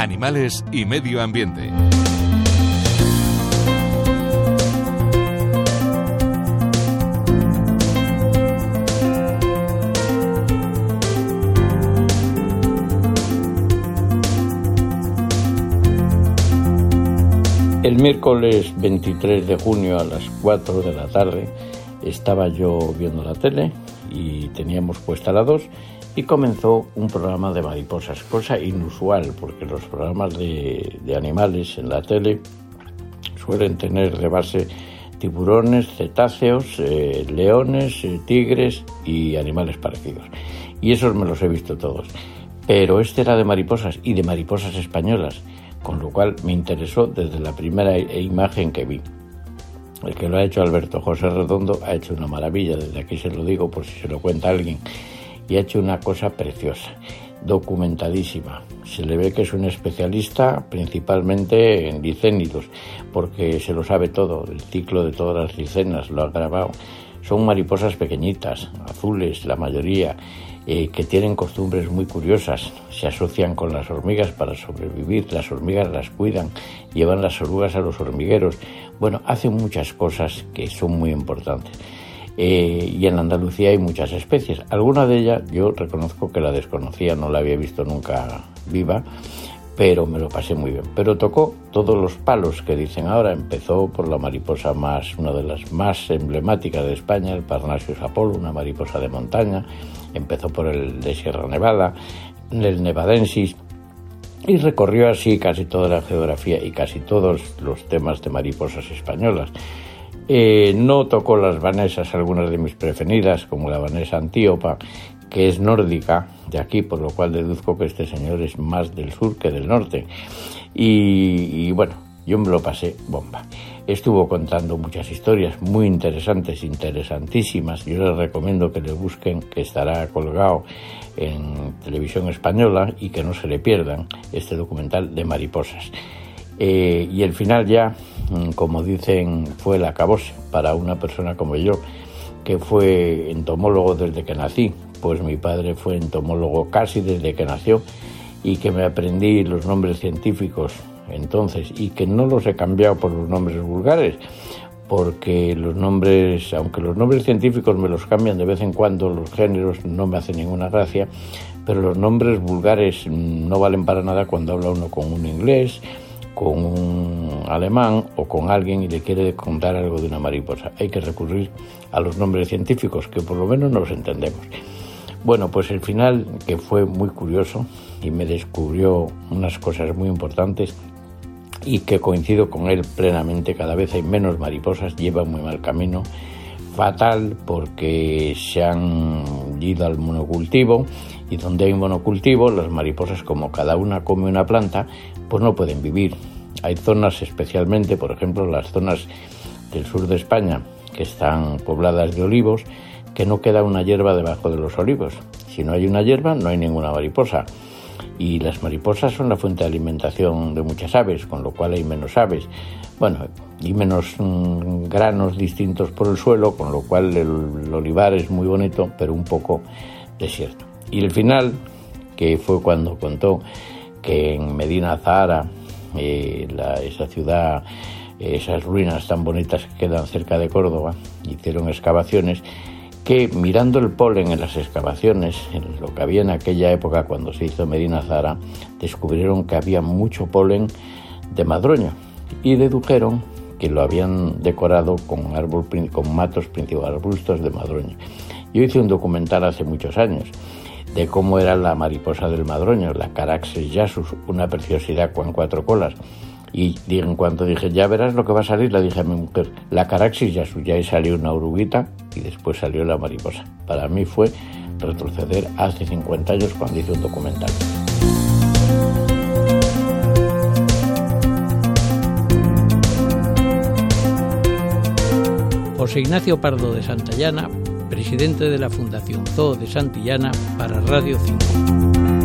animales y medio ambiente. El miércoles 23 de junio a las 4 de la tarde estaba yo viendo la tele y teníamos puesta la 2 y comenzó un programa de mariposas, cosa inusual porque los programas de, animales en la tele suelen tener de base tiburones, cetáceos, eh, leones, eh, tigres y animales parecidos. Y esos me los he visto todos. Pero este era de mariposas y de mariposas españolas, con lo cual me interesó desde la primera imagen que vi. El que lo ha hecho Alberto José Redondo ha hecho una maravilla, desde aquí se lo digo por si se lo cuenta alguien, y ha hecho una cosa preciosa, documentadísima. Se le ve que es un especialista principalmente en licénidos, porque se lo sabe todo, el ciclo de todas las licenas lo ha grabado. Son mariposas pequeñitas, azules la mayoría, eh, que tienen costumbres muy curiosas. Se asocian con las hormigas para sobrevivir, las hormigas las cuidan, llevan las orugas a los hormigueros. Bueno, hacen muchas cosas que son muy importantes. Eh, y en Andalucía hay muchas especies. Alguna de ellas yo reconozco que la desconocía, no la había visto nunca viva, pero me lo pasé muy bien. Pero tocó todos los palos que dicen ahora. Empezó por la mariposa más, una de las más emblemáticas de España, el Parnasius apollo, una mariposa de montaña. Empezó por el de Sierra Nevada, el Nevadensis, y recorrió así casi toda la geografía y casi todos los temas de mariposas españolas. Eh, no tocó las vanesas, algunas de mis preferidas, como la vanesa antíopa, que es nórdica de aquí, por lo cual deduzco que este señor es más del sur que del norte. Y, bueno, yo me lo pasé bomba. Estuvo contando muchas historias muy interesantes, interesantísimas. Yo les recomiendo que le busquen, que estará colgado en televisión española y que no se le pierdan este documental de mariposas. Eh, y el final ya, mm, como dicen, fue el acabose para una persona como yo, que fue entomólogo desde que nací, pues mi padre fue entomólogo casi desde que nació y que me aprendí los nombres científicos entonces y que no los he cambiado por los nombres vulgares porque los nombres, aunque los nombres científicos me los cambian de vez en cuando, los géneros no me hacen ninguna gracia, pero los nombres vulgares no valen para nada cuando habla uno con un inglés, con un alemán o con alguien y le quiere contar algo de una mariposa. Hay que recurrir a los nombres científicos, que por lo menos nos entendemos. Bueno, pues el final, que fue muy curioso y me descubrió unas cosas muy importantes y que coincido con él plenamente, cada vez hay menos mariposas, lleva muy mal camino, fatal porque se han ido al monocultivo y donde hay monocultivo, las mariposas como cada una come una planta, pues no pueden vivir. Hay zonas especialmente, por ejemplo, las zonas del sur de España que están pobladas de olivos, que no queda una hierba debajo de los olivos. Si no hay una hierba, no hay ninguna mariposa. Y las mariposas son la fuente de alimentación de muchas aves, con lo cual hay menos aves. Bueno, y menos mm, granos distintos por el suelo, con lo cual el, olivar es muy bonito, pero un poco desierto. Y el final, que fue cuando contó que en Medina Zahara, eh, esa ciudad, esas ruinas tan bonitas que quedan cerca de Córdoba, hicieron excavaciones que mirando el polen en las excavaciones, en lo que había en aquella época cuando se hizo Medina Zara, descubrieron que había mucho polen de madroño y dedujeron que lo habían decorado con, árbol, con arbustos de madroño. Yo hice un documental hace muchos años de cómo era la mariposa del madroño, la Caraxes jasus, una preciosidad con cuatro colas. Y en cuanto dije, ya verás lo que va a salir, le dije a mi mujer, la Caraxis jasus, y ahí salió una oruguita y después salió la mariposa. Para mí fue retroceder hace 50 años cuando hice un documental. José Ignacio Pardo de Santillana presidente de la Fundación Zoo de Santillana para Radio 5.